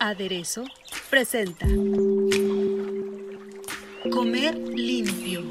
Aderezo presenta Comer limpio.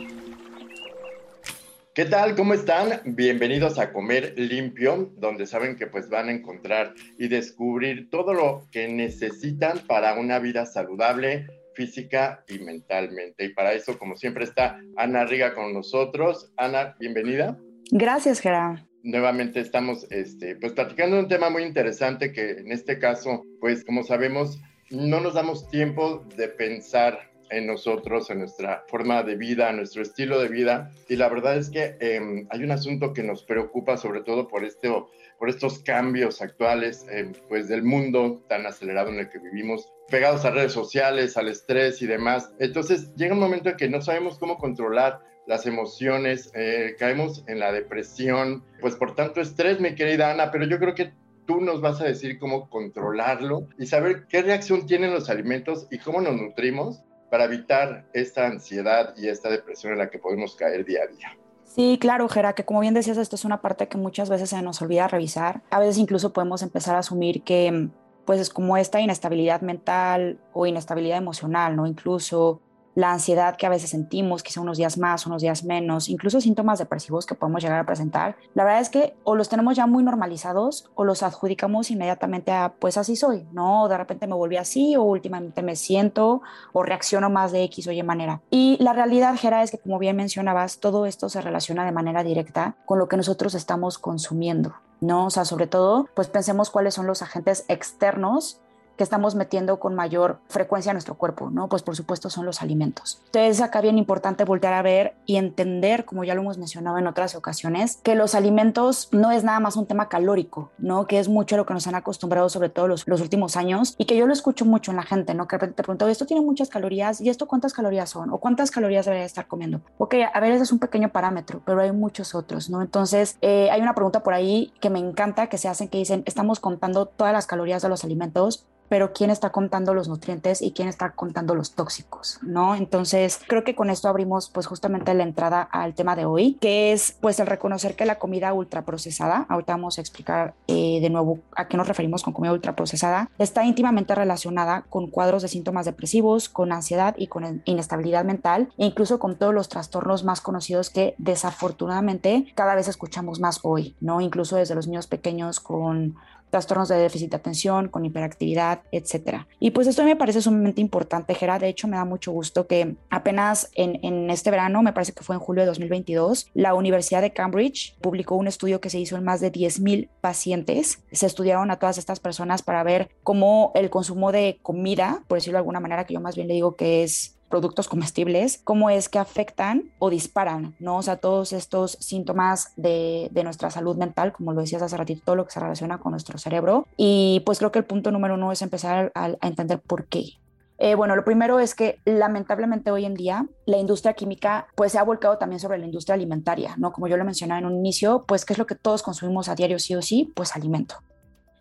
¿Qué tal? ¿Cómo están? Bienvenidos a Comer Limpio, donde saben que pues van a encontrar y descubrir todo lo que necesitan para una vida saludable física y mentalmente. Y para eso, como siempre, está Ana Riga con nosotros. Ana, bienvenida. Gracias, Gerard nuevamente estamos este, pues platicando de un tema muy interesante que en este caso, pues como sabemos, no nos damos tiempo de pensar en nosotros, en nuestra forma de vida, en nuestro estilo de vida. Y la verdad es que em, hay un asunto que nos preocupa sobre todo por, este, por estos cambios actuales em, pues del mundo tan acelerado en el que vivimos, pegados a redes sociales, al estrés y demás. Entonces llega un momento en que no sabemos cómo controlar las emociones, eh, caemos en la depresión, pues por tanto estrés, mi querida Ana, pero yo creo que tú nos vas a decir cómo controlarlo y saber qué reacción tienen los alimentos y cómo nos nutrimos para evitar esta ansiedad y esta depresión en la que podemos caer día a día. Sí, claro, Gera, que como bien decías, esto es una parte que muchas veces se nos olvida revisar. A veces incluso podemos empezar a asumir que pues es como esta inestabilidad mental o inestabilidad emocional, ¿no? Incluso la ansiedad que a veces sentimos, quizá unos días más, unos días menos, incluso síntomas depresivos que podemos llegar a presentar, la verdad es que o los tenemos ya muy normalizados o los adjudicamos inmediatamente a pues así soy, ¿no? De repente me volví así o últimamente me siento o reacciono más de X o Y manera. Y la realidad, Gera, es que como bien mencionabas, todo esto se relaciona de manera directa con lo que nosotros estamos consumiendo. ¿no? O sea, sobre todo, pues pensemos cuáles son los agentes externos que estamos metiendo con mayor frecuencia a nuestro cuerpo, ¿no? Pues por supuesto son los alimentos. Entonces acá bien importante voltear a ver y entender, como ya lo hemos mencionado en otras ocasiones, que los alimentos no es nada más un tema calórico, ¿no? Que es mucho lo que nos han acostumbrado sobre todo los, los últimos años y que yo lo escucho mucho en la gente, ¿no? Que de repente te pregunto, esto tiene muchas calorías y esto cuántas calorías son o cuántas calorías debería estar comiendo. Ok, a ver, ese es un pequeño parámetro, pero hay muchos otros, ¿no? Entonces eh, hay una pregunta por ahí que me encanta que se hacen que dicen, estamos contando todas las calorías de los alimentos, pero quién está contando los nutrientes y quién está contando los tóxicos, ¿no? Entonces, creo que con esto abrimos pues justamente la entrada al tema de hoy, que es pues el reconocer que la comida ultraprocesada, ahorita vamos a explicar eh, de nuevo a qué nos referimos con comida ultraprocesada, está íntimamente relacionada con cuadros de síntomas depresivos, con ansiedad y con inestabilidad mental, e incluso con todos los trastornos más conocidos que desafortunadamente cada vez escuchamos más hoy, ¿no? Incluso desde los niños pequeños con trastornos de déficit de atención, con hiperactividad, etcétera. Y pues esto me parece sumamente importante, Gera. De hecho, me da mucho gusto que apenas en, este verano, me parece que fue en julio de 2022, la Universidad de Cambridge publicó un estudio que se hizo en más de 10.000 pacientes. Se estudiaron a todas estas personas para ver cómo el consumo de comida, por decirlo de alguna manera, que yo más bien le digo que es productos comestibles, cómo es que afectan o disparan, ¿no? O sea, todos estos síntomas de, nuestra salud mental, como lo decías hace ratito, todo lo que se relaciona con nuestro cerebro. Y pues creo que el punto número uno es empezar a, a entender por qué. Eh, bueno, lo primero es que lamentablemente hoy en día la industria química pues se ha volcado también sobre la industria alimentaria, ¿no? Como yo lo mencionaba en un inicio, pues ¿qué es lo que todos consumimos a diario sí o sí? Pues alimento.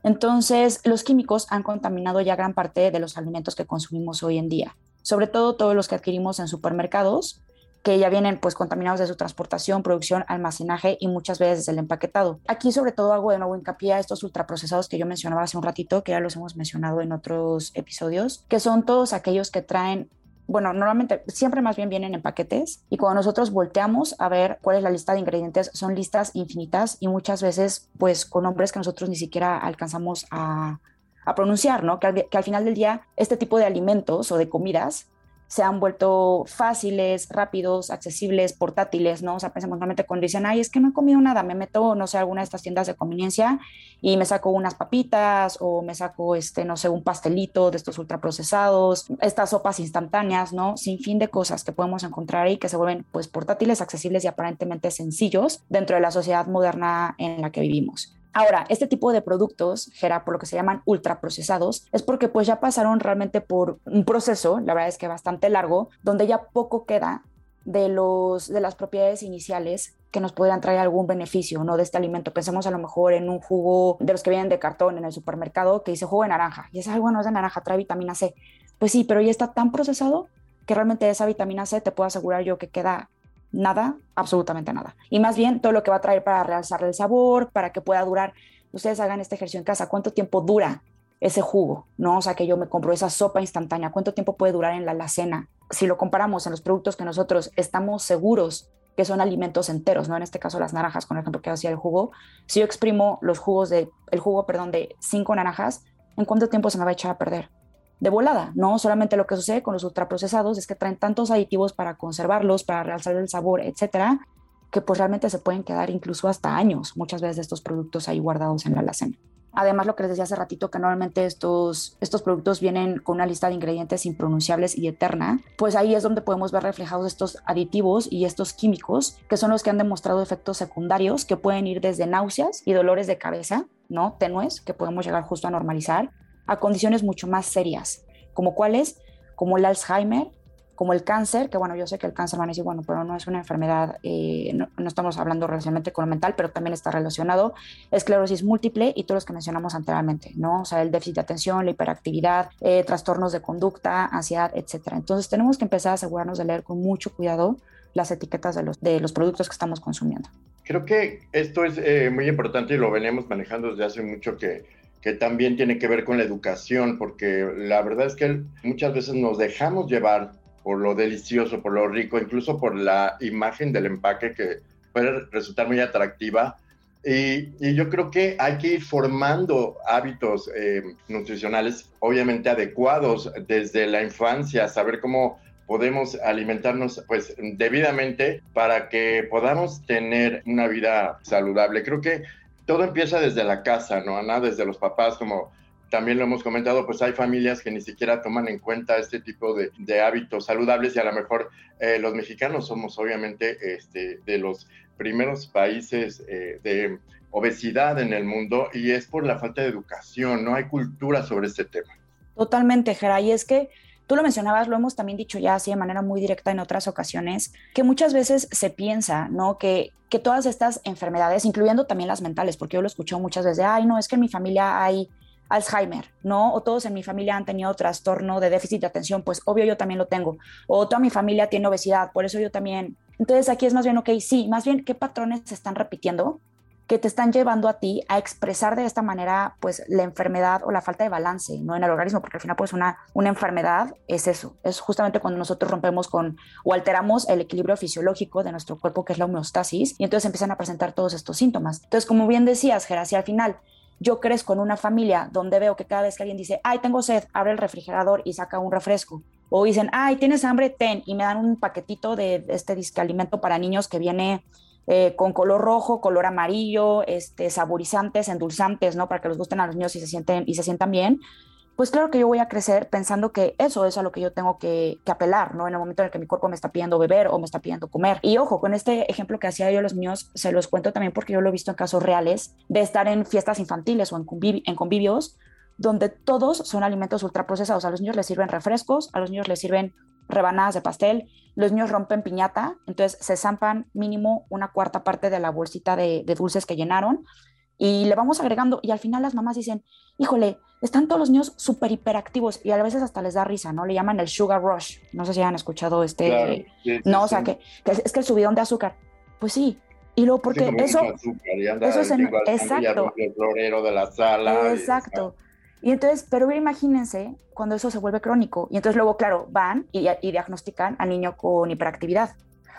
Entonces, los químicos han contaminado ya gran parte de los alimentos que consumimos hoy en día sobre todo todos los que adquirimos en supermercados, que ya vienen pues contaminados de su transportación, producción, almacenaje y muchas veces desde el empaquetado. Aquí sobre todo hago de nuevo hincapié a estos ultraprocesados que yo mencionaba hace un ratito, que ya los hemos mencionado en otros episodios, que son todos aquellos que traen bueno, normalmente siempre más bien vienen en paquetes y cuando nosotros volteamos a ver cuál es la lista de ingredientes, son listas infinitas y muchas veces pues con nombres que nosotros ni siquiera alcanzamos a, a pronunciar, ¿no? Que al, final del día este tipo de alimentos o de comidas se han vuelto fáciles, rápidos, accesibles, portátiles, ¿no? O sea, pensamos normalmente cuando dicen, ay, es que no he comido nada, me meto, no sé, alguna de estas tiendas de conveniencia y me saco unas papitas o me saco, este, no sé, un pastelito de estos ultraprocesados, estas sopas instantáneas, ¿no? Sin fin de cosas que podemos encontrar ahí que se vuelven, pues, portátiles, accesibles y aparentemente sencillos dentro de la sociedad moderna en la que vivimos. Ahora, este tipo de productos, Gera, por lo que se llaman ultraprocesados, es porque pues ya pasaron realmente por un proceso, la verdad es que bastante largo, donde ya poco queda de, los, de las propiedades iniciales que nos podrían traer algún beneficio ¿no? de este alimento. Pensemos a lo mejor en un jugo de los que vienen de cartón en el supermercado que dice jugo de naranja y ese algo no es de naranja, trae vitamina C. Pues sí, pero ya está tan procesado que realmente esa vitamina C te puedo asegurar yo que queda nada, absolutamente nada. Y más bien todo lo que va a traer para realzar el sabor, para que pueda durar. Ustedes hagan este ejercicio en casa. ¿Cuánto tiempo dura ese jugo? ¿No? O sea, que yo me compro esa sopa instantánea. ¿Cuánto tiempo puede durar en la alacena? Si lo comparamos en los productos que nosotros estamos seguros que son alimentos enteros, ¿no? En este caso las naranjas, con el ejemplo que hacía el jugo. Si yo exprimo los jugos de, el jugo, perdón, de cinco naranjas, ¿en cuánto tiempo se me va a echar a perder? De volada, ¿no? Solamente lo que sucede con los ultraprocesados es que traen tantos aditivos para conservarlos, para realzar el sabor, etcétera, que pues realmente se pueden quedar incluso hasta años, muchas veces de estos productos ahí guardados en la alacena. Además, lo que les decía hace ratito, que normalmente estos, estos productos vienen con una lista de ingredientes impronunciables y eterna, pues ahí es donde podemos ver reflejados estos aditivos y estos químicos, que son los que han demostrado efectos secundarios que pueden ir desde náuseas y dolores de cabeza, ¿no? Tenues, que podemos llegar justo a normalizar, a condiciones mucho más serias, como cuáles, como el Alzheimer, como el cáncer, que bueno, yo sé que el cáncer van a decir, bueno, pero no es una enfermedad, eh, no, estamos hablando relacionalmente con lo mental, pero también está relacionado, esclerosis múltiple y todos los que mencionamos anteriormente, ¿no? O sea, el déficit de atención, la hiperactividad, eh, trastornos de conducta, ansiedad, etcétera. Entonces tenemos que empezar a asegurarnos de leer con mucho cuidado las etiquetas de los, de los productos que estamos consumiendo. Creo que esto es eh, muy importante y lo venimos manejando desde hace mucho que que también tiene que ver con la educación, porque la verdad es que muchas veces nos dejamos llevar por lo delicioso, por lo rico, incluso por la imagen del empaque que puede resultar muy atractiva. Y, yo creo que hay que ir formando hábitos eh, nutricionales, obviamente adecuados desde la infancia, saber cómo podemos alimentarnos pues debidamente para que podamos tener una vida saludable. Creo que todo empieza desde la casa, ¿no, Ana? Desde los papás, como también lo hemos comentado, pues hay familias que ni siquiera toman en cuenta este tipo de, hábitos saludables y a lo mejor eh, los mexicanos somos obviamente este, de los primeros países eh, de obesidad en el mundo y es por la falta de educación, no hay cultura sobre este tema. Totalmente, Jera, y es que Tú lo mencionabas, lo hemos también dicho ya así de manera muy directa en otras ocasiones, que muchas veces se piensa, ¿no? Que, que todas estas enfermedades, incluyendo también las mentales, porque yo lo escucho muchas veces, ay, no, es que en mi familia hay Alzheimer, ¿no? O todos en mi familia han tenido trastorno de déficit de atención, pues obvio yo también lo tengo. O toda mi familia tiene obesidad, por eso yo también. Entonces aquí es más bien, ok, sí, más bien, ¿qué patrones se están repitiendo? Que te están llevando a ti a expresar de esta manera pues la enfermedad o la falta de balance ¿no? en el organismo, porque al final pues una, una enfermedad es eso, es justamente cuando nosotros rompemos con o alteramos el equilibrio fisiológico de nuestro cuerpo que es la homeostasis y entonces empiezan a presentar todos estos síntomas. Entonces como bien decías, Geraci, al final yo crezco en una familia donde veo que cada vez que alguien dice, ay, tengo sed, abre el refrigerador y saca un refresco. O dicen, ay, tienes hambre, ten, y me dan un paquetito de este disque alimento para niños que viene eh, con color rojo, color amarillo, este, saborizantes, endulzantes, ¿no? Para que les gusten a los niños y se, sienten, y se sientan bien, pues claro que yo voy a crecer pensando que eso es a lo que yo tengo que, apelar, ¿no? En el momento en el que mi cuerpo me está pidiendo beber o me está pidiendo comer. Y ojo, con este ejemplo que hacía yo a los niños, se los cuento también porque yo lo he visto en casos reales de estar en fiestas infantiles o en, en convivios donde todos son alimentos ultraprocesados. A los niños les sirven refrescos, a los niños les sirven rebanadas de pastel, los niños rompen piñata, entonces se zampan mínimo una cuarta parte de la bolsita de, dulces que llenaron y le vamos agregando y al final las mamás dicen, híjole, están todos los niños súper hiperactivos y a veces hasta les da risa, ¿no? Le llaman el sugar rush, no sé si han escuchado este, no, o sea, que, es que el subidón de azúcar, pues sí, y luego porque eso, eso es en, exacto, el florero de la sala. Exacto. Y entonces, pero imagínense cuando eso se vuelve crónico. Y entonces luego, claro, van y, diagnostican al niño con hiperactividad.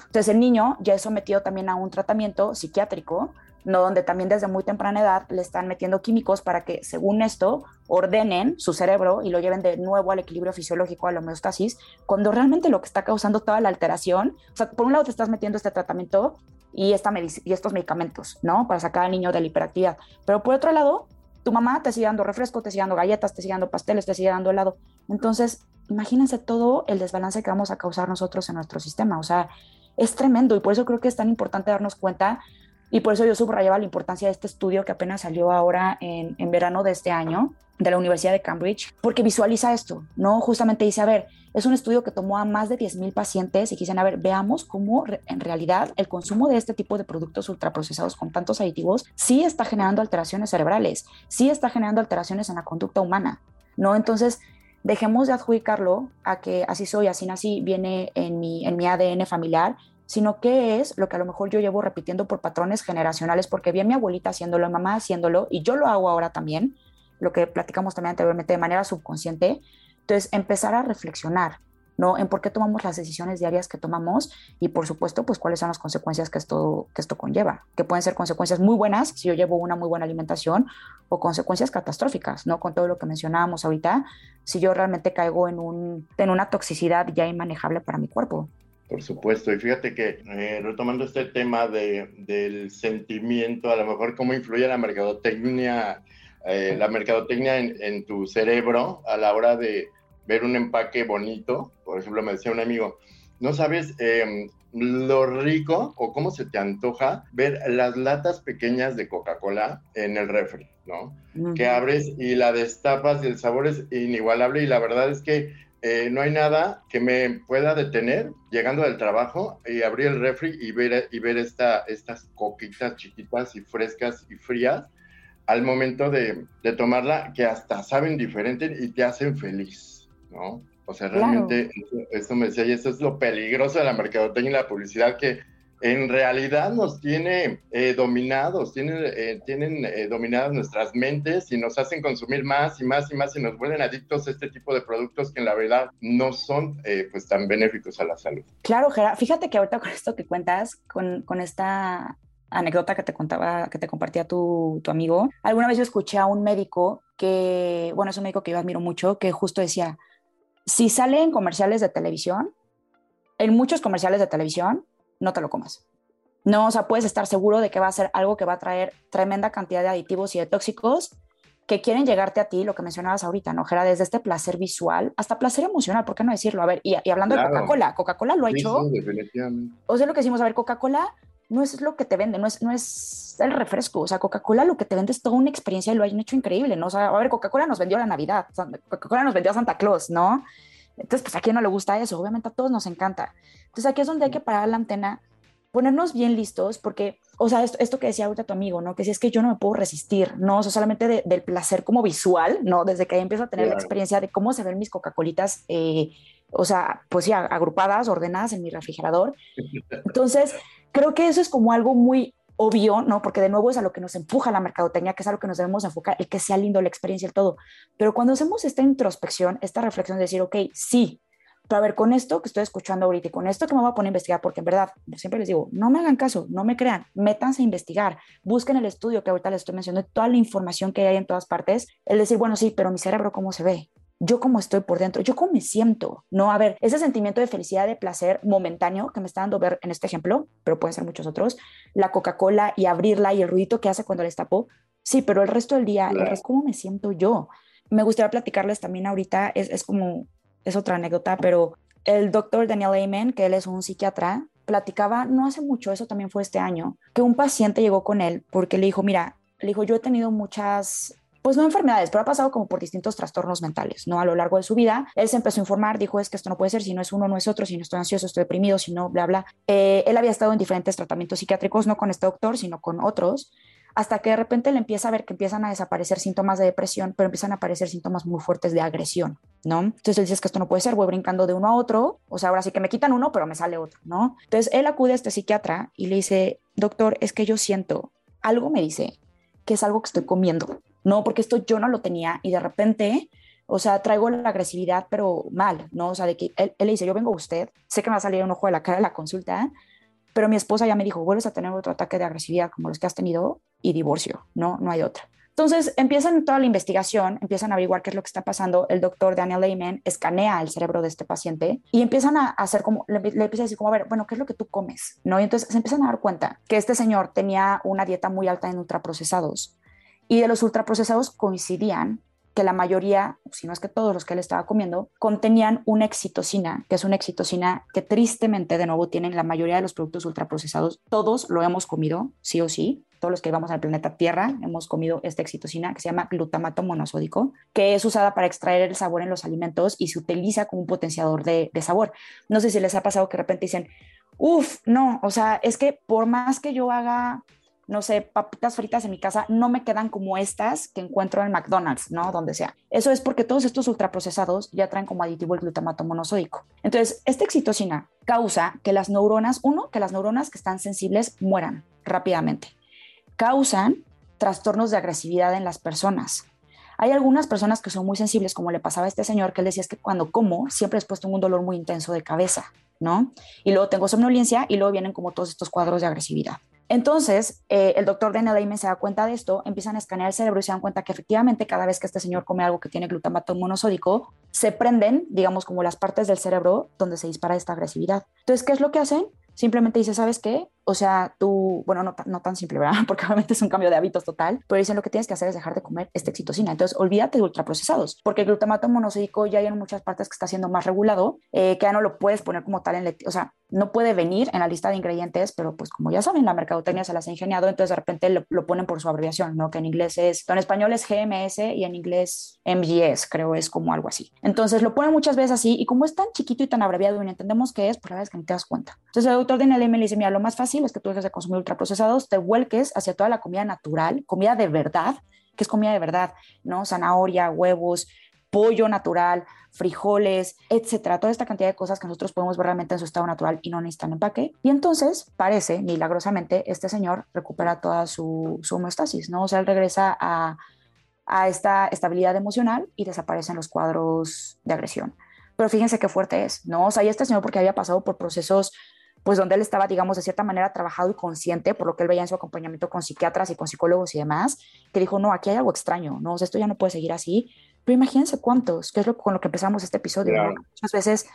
Entonces el niño ya es sometido también a un tratamiento psiquiátrico, no donde también desde muy temprana edad le están metiendo químicos para que, según esto, ordenen su cerebro y lo lleven de nuevo al equilibrio fisiológico, a la homeostasis, cuando realmente lo que está causando toda la alteración, o sea, por un lado te estás metiendo este tratamiento y, esta y estos medicamentos, ¿no? Para sacar al niño de la hiperactividad, pero por otro lado, tu mamá te sigue dando refresco, te sigue dando galletas, te sigue dando pasteles, te sigue dando helado. Entonces, imagínense todo el desbalance que vamos a causar nosotros en nuestro sistema. O sea, es tremendo y por eso creo que es tan importante darnos cuenta Y por eso yo subrayaba la importancia de este estudio que apenas salió ahora en, en verano de este año, de la Universidad de Cambridge, porque visualiza esto, ¿no? Justamente dice, a ver, es un estudio que tomó a más de 10.000 pacientes y dicen, a ver, veamos cómo en realidad el consumo de este tipo de productos ultraprocesados con tantos aditivos sí está generando alteraciones cerebrales, sí está generando alteraciones en la conducta humana, ¿no? Entonces, dejemos de adjudicarlo a que así soy, así nací, viene en mi, en mi ADN familiar, sino qué es lo que a lo mejor yo llevo repitiendo por patrones generacionales, porque vi a mi abuelita haciéndolo, mamá haciéndolo, y yo lo hago ahora también, lo que platicamos también anteriormente de manera subconsciente. Entonces, empezar a reflexionar, ¿no? En por qué tomamos las decisiones diarias que tomamos y, por supuesto, pues cuáles son las consecuencias que esto, que esto conlleva, que pueden ser consecuencias muy buenas si yo llevo una muy buena alimentación o consecuencias catastróficas, ¿no? Con todo lo que mencionábamos ahorita, si yo realmente caigo en, un, en una toxicidad ya inmanejable para mi cuerpo. Por supuesto, y fíjate que eh, retomando este tema de, del sentimiento, a lo mejor cómo influye la mercadotecnia, eh, la mercadotecnia en, en, tu cerebro a la hora de ver un empaque bonito. Por ejemplo, me decía un amigo, no sabes eh, lo rico o cómo se te antoja ver las latas pequeñas de Coca-Cola en el refri, ¿no? Uh -huh. Que abres y la destapas y el sabor es inigualable y la verdad es que eh, no hay nada que me pueda detener llegando del trabajo y abrir el refri y ver, y ver esta, estas coquitas chiquitas y frescas y frías al momento de, de, tomarla, que hasta saben diferente y te hacen feliz, ¿no? O sea, realmente claro. esto, me decía, y eso es lo peligroso de la mercadotecnia y la publicidad, que en realidad nos tiene eh, dominados, tienen, eh, tienen eh, dominadas nuestras mentes y nos hacen consumir más y más y más y nos vuelven adictos a este tipo de productos que en la verdad no son pues tan benéficos a la salud. Claro, Gerard, fíjate que ahorita con esto que cuentas, con, con esta anécdota que te contaba, que te compartía tu, tu amigo, alguna vez yo escuché a un médico que, bueno, es un médico que yo admiro mucho, que justo decía, si sale en comerciales de televisión, en muchos comerciales de televisión, no te lo comas. No, o sea, puedes estar seguro de que va a ser algo que va a traer tremenda cantidad de aditivos y de tóxicos que quieren llegarte a ti, lo que mencionabas ahorita, ¿no, Gera? Desde este placer visual hasta placer emocional, ¿por qué no decirlo? A ver, y, y hablando claro. de Coca-Cola, Coca-Cola lo ha sí, hecho. Sí, definitivamente. O sea, lo que decimos, a ver, Coca-Cola no es lo que te vende, no es, no es el refresco, o sea, Coca-Cola lo que te vende es toda una experiencia y lo han hecho increíble, ¿no? O sea, a ver, Coca-Cola nos vendió la Navidad, Coca-Cola nos vendió a Santa Claus, ¿no? Entonces, pues a quién no le gusta eso, obviamente a todos nos encanta. Entonces, aquí es donde hay que parar la antena ponernos bien listos, porque, o sea, esto, esto, que decía ahorita tu amigo, ¿no? Que si es que yo no me puedo resistir, ¿no? O sea, solamente de, del placer como visual, ¿no? Desde que ahí empiezo a tener claro. la experiencia de cómo se ven mis Coca-Colitas, eh, o sea, pues sí, agrupadas, ordenadas en mi refrigerador. Entonces, creo que eso es como algo muy obvio, ¿no? Porque de nuevo es a lo que nos empuja la mercadotecnia, que es a lo que nos debemos enfocar, el que sea lindo la experiencia y todo. Pero cuando hacemos esta introspección, esta reflexión de decir, ok, sí, pero a ver, con esto que estoy escuchando ahorita y con esto que me voy a poner a investigar, porque en verdad, siempre les digo, no me hagan caso, no me crean, métanse a investigar, busquen el estudio que ahorita les estoy mencionando, toda la información que hay en todas partes, el decir, bueno, sí, pero mi cerebro, ¿cómo se ve? Yo cómo estoy por dentro, yo cómo me siento, ¿no? A ver, ese sentimiento de felicidad, de placer momentáneo que me está dando ver en este ejemplo, pero pueden ser muchos otros, la Coca-Cola y abrirla y el ruidito que hace cuando les tapo, sí, pero el resto del día, el resto, ¿cómo me siento yo? Me gustaría platicarles también ahorita, es, es como es otra anécdota, pero el doctor Daniel Amen, que él es un psiquiatra, platicaba no hace mucho, eso también fue este año, que un paciente llegó con él porque le dijo, mira, le dijo, yo he tenido muchas, pues no enfermedades, pero ha pasado como por distintos trastornos mentales, ¿no? A lo largo de su vida, él se empezó a informar, dijo, es que esto no puede ser, si no es uno, no es otro, si no estoy ansioso, estoy deprimido, si no, bla, bla. Eh, él había estado en diferentes tratamientos psiquiátricos, no con este doctor, sino con otros, hasta que de repente le empieza a ver que empiezan a desaparecer síntomas de depresión, pero empiezan a aparecer síntomas muy fuertes de agresión, ¿no? Entonces él dice que esto no puede ser, voy brincando de uno a otro, o sea, ahora sí que me quitan uno, pero me sale otro, ¿no? Entonces él acude a este psiquiatra y le dice, doctor, es que yo siento, algo me dice que es algo que estoy comiendo, ¿no? Porque esto yo no lo tenía y de repente... O sea, traigo la agresividad, pero mal, ¿no? O sea, de que él, él le dice, yo vengo a usted, sé que me va a salir un ojo de la cara de la consulta, pero mi esposa ya me dijo, vuelves a tener otro ataque de agresividad como los que has tenido y divorcio, no, no hay otra. Entonces empiezan toda la investigación, empiezan a averiguar qué es lo que está pasando. El doctor Daniel Lehman escanea el cerebro de este paciente y empiezan a hacer como, le, le empieza a decir como, a ver, bueno, ¿qué es lo que tú comes? ¿No? Y entonces se empiezan a dar cuenta que este señor tenía una dieta muy alta en ultraprocesados y de los ultraprocesados coincidían que la mayoría, si no es que todos los que él estaba comiendo, contenían una excitocina, que es una excitocina que tristemente de nuevo tienen la mayoría de los productos ultraprocesados. Todos lo hemos comido, sí o sí. Todos los que vamos al planeta Tierra hemos comido esta excitocina que se llama glutamato monosódico, que es usada para extraer el sabor en los alimentos y se utiliza como un potenciador de, de sabor. No sé si les ha pasado que de repente dicen, uff, no, o sea, es que por más que yo haga no sé, papitas fritas en mi casa no me quedan como estas que encuentro en McDonald's, ¿no? Donde sea. Eso es porque todos estos ultraprocesados ya traen como aditivo el glutamato monosódico. Entonces, esta excitocina causa que las neuronas, uno, que las neuronas que están sensibles mueran rápidamente. Causan trastornos de agresividad en las personas. Hay algunas personas que son muy sensibles, como le pasaba a este señor, que él decía es que cuando como siempre he puesto un dolor muy intenso de cabeza, ¿no? Y luego tengo somnolencia y luego vienen como todos estos cuadros de agresividad. Entonces, eh, el doctor de Layman se da cuenta de esto, empiezan a escanear el cerebro y se dan cuenta que efectivamente cada vez que este señor come algo que tiene glutamato monosódico, se prenden, digamos, como las partes del cerebro donde se dispara esta agresividad. Entonces, ¿qué es lo que hacen? Simplemente dice, ¿sabes qué? O sea, tú, bueno, no, no, tan simple, ¿verdad? Porque obviamente es un cambio de hábitos total, pero dicen lo que tienes que hacer es dejar de comer esta excitocina. Entonces, olvídate de ultraprocesados, porque el glutamato monosódico ya hay en muchas partes que está siendo más regulado, eh, que ya no lo puedes poner como tal en, o sea, no puede venir en la lista de ingredientes, pero pues como ya saben, la mercadotecnia se las ha ingeniado, entonces de repente lo, lo, ponen por su abreviación, ¿no? Que en inglés es, en español es GMS y en inglés MGS, creo es como algo así. Entonces lo ponen muchas veces así y como es tan chiquito y tan abreviado y no entendemos qué es, pues la verdad es que no te das cuenta. Entonces el doctor de NLM le dice, mira, lo más fácil es que tú dejes de consumir ultraprocesados, te vuelques hacia toda la comida natural, comida de verdad, que es comida de verdad, ¿no? Zanahoria, huevos, pollo natural, frijoles, etcétera, toda esta cantidad de cosas que nosotros podemos ver realmente en su estado natural y no necesitan empaque. Y entonces parece, milagrosamente, este señor recupera toda su, su homeostasis, ¿no? O sea, él regresa a, a esta estabilidad emocional y desaparecen los cuadros de agresión. Pero fíjense qué fuerte es, ¿no? O sea, y este señor porque había pasado por procesos pues donde él estaba, digamos, de cierta manera trabajado y consciente por lo que él veía en su acompañamiento con psiquiatras y con psicólogos y demás, que dijo, no, aquí hay algo extraño, no, o sea, esto ya no puede seguir así, pero imagínense cuántos, que es lo con lo que empezamos este episodio. Claro. Muchas veces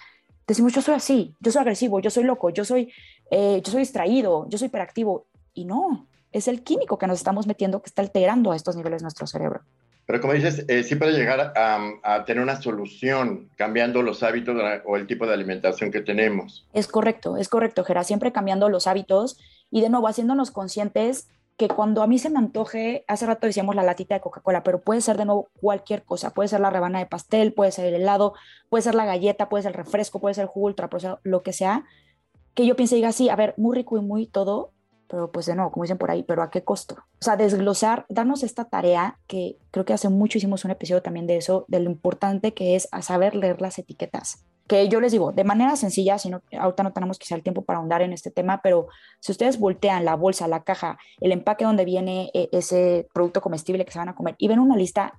decimos, yo soy así, yo soy agresivo, yo soy loco, yo soy, eh, yo soy distraído, yo soy hiperactivo. Y no, es el químico que nos estamos metiendo que está alterando a estos niveles nuestro cerebro. Pero como dices, eh, puede llegar a, a, tener una solución cambiando los hábitos o el tipo de alimentación que tenemos. Es correcto, es correcto, Gera, siempre cambiando los hábitos y de nuevo haciéndonos conscientes que cuando a mí se me antoje, hace rato decíamos la latita de Coca-Cola, pero puede ser de nuevo cualquier cosa, puede ser la rebana de pastel, puede ser el helado, puede ser la galleta, puede ser el refresco, puede ser el jugo ultraprocesado, lo que sea, que yo piense y diga, sí, a ver, muy rico y muy todo, pero pues de nuevo, como dicen por ahí, pero ¿a qué costo? O sea, desglosar, darnos esta tarea, que creo que hace mucho hicimos un episodio también de eso, de lo importante que es a saber leer las etiquetas que yo les digo, de manera sencilla, si no, ahorita no tenemos quizá el tiempo para ahondar en este tema, pero si ustedes voltean la bolsa, la caja, el empaque donde viene eh, ese producto comestible que se van a comer y ven una lista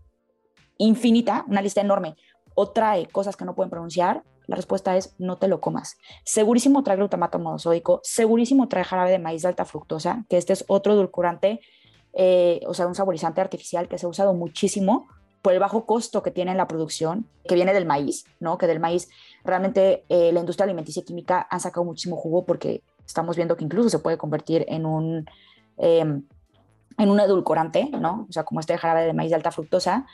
infinita, una lista enorme, o trae cosas que no pueden pronunciar, la respuesta es no te lo comas. Segurísimo trae glutamato monosódico, segurísimo trae jarabe de maíz de alta fructosa, que este es otro edulcorante, eh, o sea, un saborizante artificial que se ha usado muchísimo por el bajo costo que tiene en la producción, que viene del maíz, ¿no? Que del maíz realmente eh, la industria alimenticia y química han sacado muchísimo jugo porque estamos viendo que incluso se puede convertir en un, eh, en un edulcorante, ¿no? O sea, como este jarabe de maíz de alta fructosa.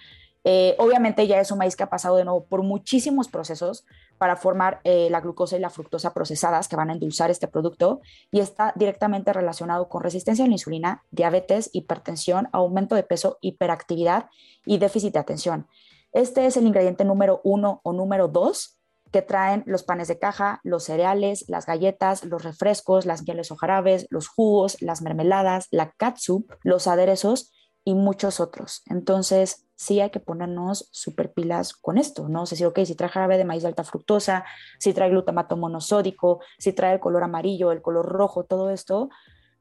Eh, obviamente ya es un maíz que ha pasado de nuevo por muchísimos procesos para formar eh, la glucosa y la fructosa procesadas que van a endulzar este producto y está directamente relacionado con resistencia a la insulina, diabetes, hipertensión, aumento de peso, hiperactividad y déficit de atención. Este es el ingrediente número uno o número dos que traen los panes de caja, los cereales, las galletas, los refrescos, las mieles o jarabes, los jugos, las mermeladas, la catsup, los aderezos y muchos otros. Entonces, sí hay que ponernos super pilas con esto, ¿no? O sea, si, ok, si trae jarabe de maíz de alta fructosa, si trae glutamato monosódico, si trae el color amarillo, el color rojo, todo esto,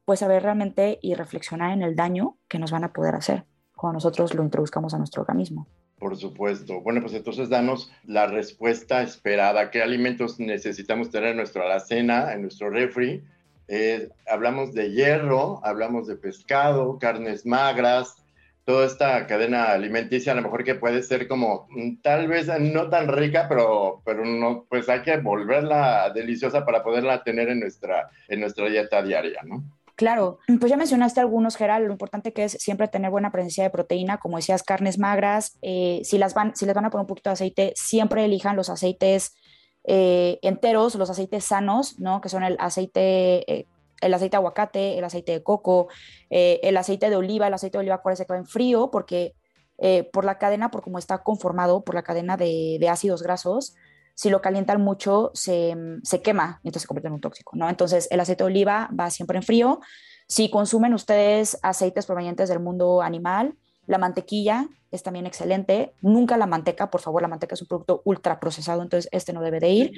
pues saber realmente y reflexionar en el daño que nos van a poder hacer cuando nosotros lo introduzcamos a nuestro organismo. Por supuesto. Bueno, pues entonces danos la respuesta esperada. ¿Qué alimentos necesitamos tener en nuestra alacena, en nuestro refri? Eh, hablamos de hierro, hablamos de pescado, carnes magras, toda esta cadena alimenticia, a lo mejor que puede ser como mm, tal vez no tan rica, pero, pero no, pues hay que volverla deliciosa para poderla tener en nuestra, en nuestra dieta diaria, ¿no? Claro, pues ya mencionaste algunos, Gerald, lo importante que es siempre tener buena presencia de proteína, como decías, carnes magras, eh, si, las van, si les van a poner un poquito de aceite, siempre elijan los aceites eh, enteros, los aceites sanos, ¿no? Que son el aceite, eh, el aceite de aguacate, el aceite de coco, el aceite de oliva, el aceite de oliva acuérdense que va en frío porque por la cadena, por cómo está conformado, por la cadena de, de ácidos grasos, si lo calientan mucho, se, se quema, entonces se convierte en un tóxico, ¿no? Entonces, el aceite de oliva va siempre en frío. Si consumen ustedes aceites provenientes del mundo animal, la mantequilla es también excelente. Nunca la manteca, por favor, la manteca es un producto ultra procesado, entonces este no debe de ir.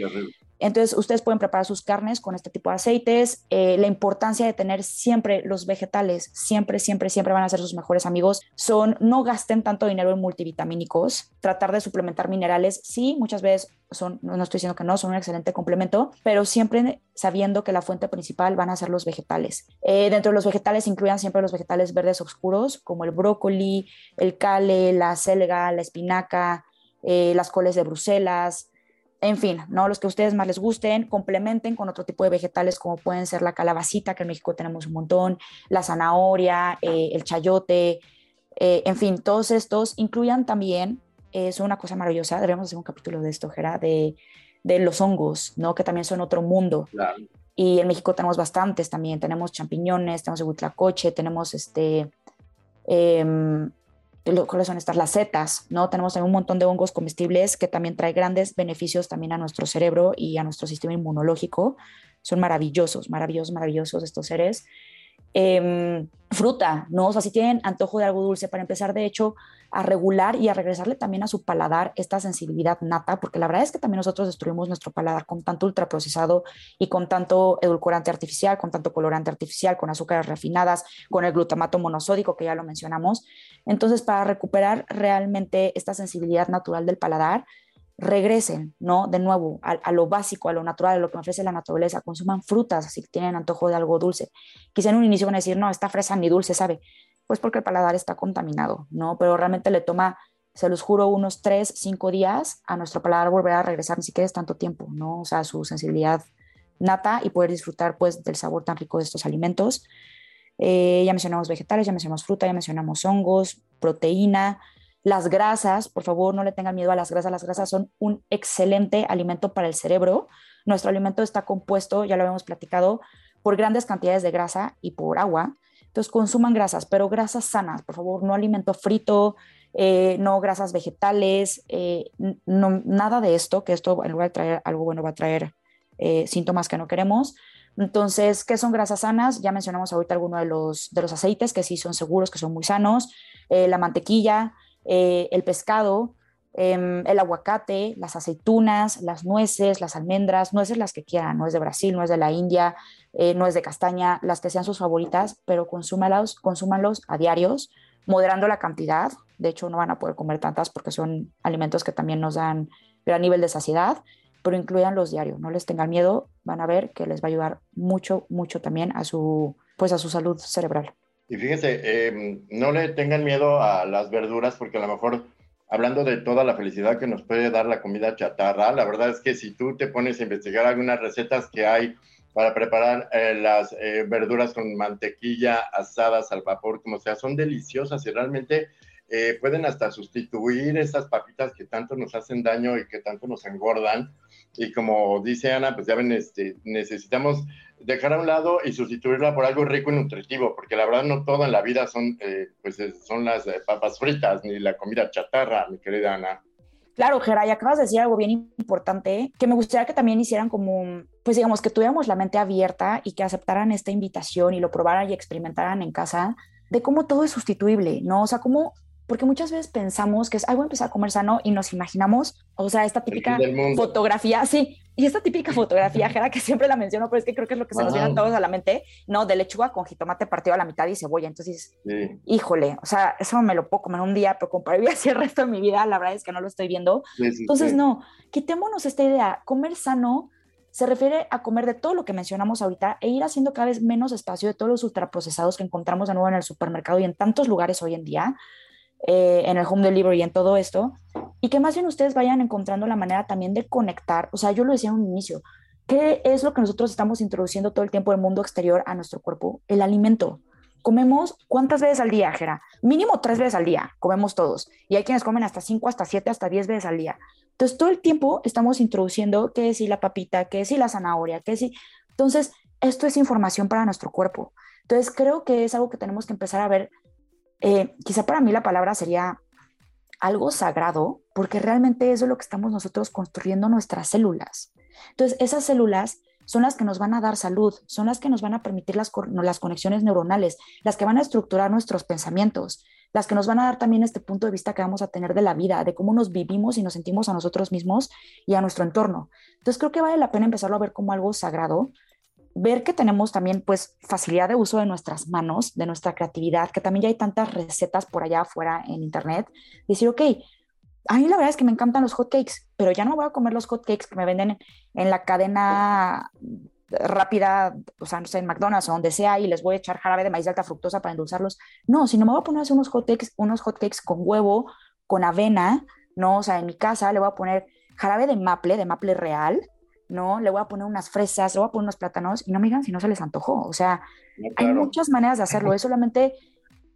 Entonces ustedes pueden preparar sus carnes con este tipo de aceites. Eh, la importancia de tener siempre los vegetales, siempre, siempre, siempre van a ser sus mejores amigos. Son, no gasten tanto dinero en multivitamínicos, tratar de suplementar minerales, sí, muchas veces son, no estoy diciendo que no, son un excelente complemento, pero siempre sabiendo que la fuente principal van a ser los vegetales. Eh, dentro de los vegetales incluyan siempre los vegetales verdes oscuros, como el brócoli, el cale, la selga, la espinaca, eh, las coles de Bruselas, en fin, ¿no? Los que a ustedes más les gusten, complementen con otro tipo de vegetales como pueden ser la calabacita, que en México tenemos un montón, la zanahoria, eh, el chayote, en fin, todos estos incluyan también es una cosa maravillosa. Deberíamos hacer un capítulo de esto, Gera, de, de los hongos, ¿no? Que también son otro mundo. Y en México tenemos bastantes también. Tenemos champiñones, tenemos el huitlacoche, tenemos este... Eh, ¿Cuáles son estas? Las setas, ¿no? Tenemos un montón de hongos comestibles que también trae grandes beneficios también a nuestro cerebro y a nuestro sistema inmunológico. Son maravillosos, maravillosos, maravillosos estos seres. Em, fruta, ¿no? O sea, si tienen antojo de algo dulce, para empezar, de hecho, a regular y a regresarle también a su paladar esta sensibilidad nata, porque la verdad es que también nosotros destruimos nuestro paladar con tanto ultraprocesado y con tanto edulcorante artificial, con tanto colorante artificial, con azúcares refinadas, con el glutamato monosódico, que ya lo mencionamos. Entonces, para recuperar realmente esta sensibilidad natural del paladar, regresen, ¿no? De nuevo, a, lo básico, a lo natural, a lo que me ofrece la naturaleza, consuman frutas si tienen antojo de algo dulce. Quizá en un inicio van a decir, no, esta fresa ni dulce, ¿sabe? Pues porque el paladar está contaminado, ¿no? Pero realmente le toma, se los juro, unos tres, cinco días a nuestro paladar volver a regresar, ni siquiera es tanto tiempo, ¿no? O sea, su sensibilidad nata y poder disfrutar, pues, del sabor tan rico de estos alimentos. Eh, ya mencionamos vegetales, ya mencionamos fruta, ya mencionamos hongos, proteína, las grasas, por favor, no le tengan miedo a las grasas. Las grasas son un excelente alimento para el cerebro. Nuestro alimento está compuesto, ya lo habíamos platicado, por grandes cantidades de grasa y por agua. Entonces, consuman grasas, pero grasas sanas, por favor, no alimento frito, eh, no grasas vegetales, eh, nada de esto, que esto en lugar de traer algo bueno va a traer eh, síntomas que no queremos. Entonces, ¿qué son grasas sanas? Ya mencionamos ahorita algunos de los, de los aceites que sí son seguros, que son muy sanos, la mantequilla, eh, el pescado, em, el aguacate, las aceitunas, las nueces, las almendras, nueces las que quieran, no es de Brasil, no es de la India, eh, de castaña, las que sean sus favoritas, pero consúmalos, a diarios, moderando la cantidad. De hecho, no van a poder comer tantas porque son alimentos que también nos dan gran nivel de saciedad, pero incluyan los diarios, no les tengan miedo, van a ver que les va a ayudar mucho, mucho también a su, pues a su salud cerebral. Y fíjense, em, no le tengan miedo a las verduras porque a lo mejor, hablando de toda la felicidad que nos puede dar la comida chatarra, la verdad es que si tú te pones a investigar algunas recetas que hay para preparar eh, las eh, verduras con mantequilla asadas al vapor, como sea, son deliciosas y realmente eh, pueden hasta sustituir esas papitas que tanto nos hacen daño y que tanto nos engordan. Y como dice Ana, pues ya ven, este, necesitamos dejar a un lado y sustituirla por algo rico y nutritivo, porque la verdad no todo en la vida son, eh, pues, son las eh, papas fritas ni la comida chatarra, mi querida Ana. Claro, Geray, acabas de decir algo bien importante, que me gustaría que también hicieran como, pues digamos, que tuviéramos la mente abierta y que aceptaran esta invitación y lo probaran y experimentaran en casa de cómo todo es sustituible, ¿no? O sea, cómo porque muchas veces pensamos que es, ay, voy a empezar a comer sano y nos imaginamos, o sea, esta típica fotografía, sí, y esta típica fotografía, Jera, que siempre la menciono, pero es que creo que es lo que se nos viene a todos a la mente, ¿no? De lechuga con jitomate partido a la mitad y cebolla, entonces, híjole, o sea, eso me lo puedo comer un día, pero comparé así el resto de mi vida, la verdad es que no lo estoy viendo. entonces, no, quitémonos esta idea, comer sano se refiere a comer de todo lo que mencionamos ahorita e ir haciendo cada vez menos espacio de todos los ultraprocesados que encontramos de nuevo en el supermercado y en tantos lugares hoy en día, eh, en el home delivery y en todo esto, y que más bien ustedes vayan encontrando la manera también de conectar, o sea, yo lo decía en un inicio, ¿Qué es lo que nosotros estamos introduciendo todo el tiempo del mundo exterior a nuestro cuerpo? El alimento. Comemos cuántas veces al día, Jera? Mínimo tres veces al día, comemos todos. Y hay quienes comen hasta cinco, hasta siete, hasta diez veces al día. Entonces, todo el tiempo estamos introduciendo que si la papita, que si la zanahoria, que si... Entonces, esto es información para nuestro cuerpo. Entonces, creo que es algo que tenemos que empezar a ver. Eh, quizá para mí la palabra sería algo sagrado, porque realmente eso es lo que estamos nosotros construyendo nuestras células. Entonces, esas células son las que nos van a dar salud, son las que nos van a permitir las, las conexiones neuronales, las que van a estructurar nuestros pensamientos, las que nos van a dar también este punto de vista que vamos a tener de la vida, de cómo nos vivimos y nos sentimos a nosotros mismos y a nuestro entorno. Entonces creo que vale la pena empezarlo a ver como algo sagrado, ver que tenemos también pues facilidad de uso de nuestras manos, de nuestra creatividad, que también ya hay tantas recetas por allá afuera en internet, decir, ok, a mí la verdad es que me encantan los hotcakes, pero ya no voy a comer los hotcakes que me venden en la cadena rápida, o sea, no sé, en McDonald's o donde sea, y les voy a echar jarabe de maíz de alta fructosa para endulzarlos. No, sino me voy a poner a hacer unos hotcakes, unos hotcakes con huevo, con avena, ¿no? O sea, en mi casa le voy a poner jarabe de maple, de maple real, ¿no? Le voy a poner unas fresas, le voy a poner unos plátanos, y no me digan si no se les antojó. O sea, hay muchas maneras de hacerlo. Es solamente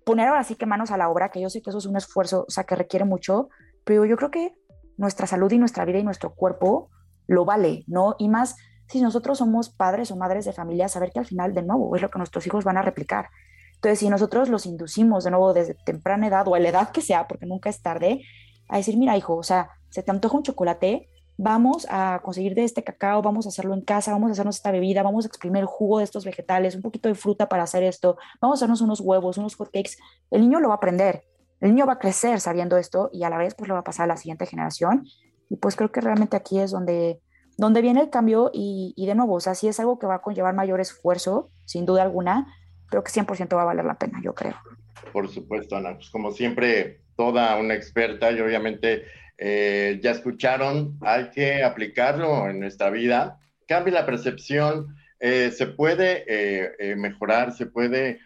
poner ahora sí que manos a la obra, que yo sé que eso es un esfuerzo, o sea, que requiere mucho, pero yo creo que nuestra salud y nuestra vida y nuestro cuerpo lo vale, ¿no? Y más si nosotros somos padres o madres de familia, saber que al final, de nuevo, es lo que nuestros hijos van a replicar. Entonces, si nosotros los inducimos de nuevo desde temprana edad o a la edad que sea, porque nunca es tarde, a decir, mira, hijo, o sea, se te antoja un chocolate, vamos a conseguir de este cacao, vamos a hacerlo en casa, vamos a hacernos esta bebida, vamos a exprimir el jugo de estos vegetales, un poquito de fruta para hacer esto, vamos a hacernos unos huevos, unos hotcakes. El niño lo va a aprender, el niño va a crecer sabiendo esto y a la vez pues lo va a pasar a la siguiente generación. Y pues creo que realmente aquí es donde donde viene el cambio y, de nuevo, o sea, si es algo que va a conllevar mayor esfuerzo, sin duda alguna, creo que 100% va a valer la pena, yo creo. Por supuesto, Ana, pues como siempre, toda una experta y obviamente eh, ya escucharon, hay que aplicarlo en nuestra vida, cambia la percepción, eh, se puede eh, mejorar, se puede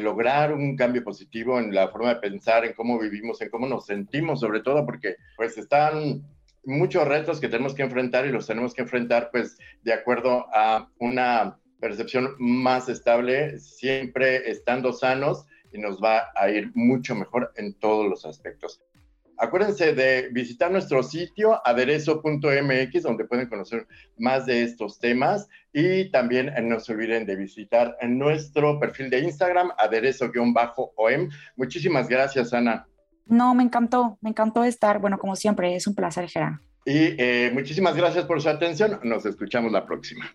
lograr un cambio positivo en la forma de pensar, en cómo vivimos, en cómo nos sentimos, sobre todo porque pues están muchos retos que tenemos que enfrentar y los tenemos que enfrentar pues de acuerdo a una percepción más estable, siempre estando sanos y nos va a ir mucho mejor en todos los aspectos. Acuérdense de visitar nuestro sitio aderezo.mx donde pueden conocer más de estos temas y también no se olviden de visitar nuestro perfil de Instagram aderezo-om. Muchísimas gracias, Ana. No, me encantó, me encantó estar. Bueno, como siempre, es un placer, Gerard. Y eh, muchísimas gracias por su atención. Nos escuchamos la próxima.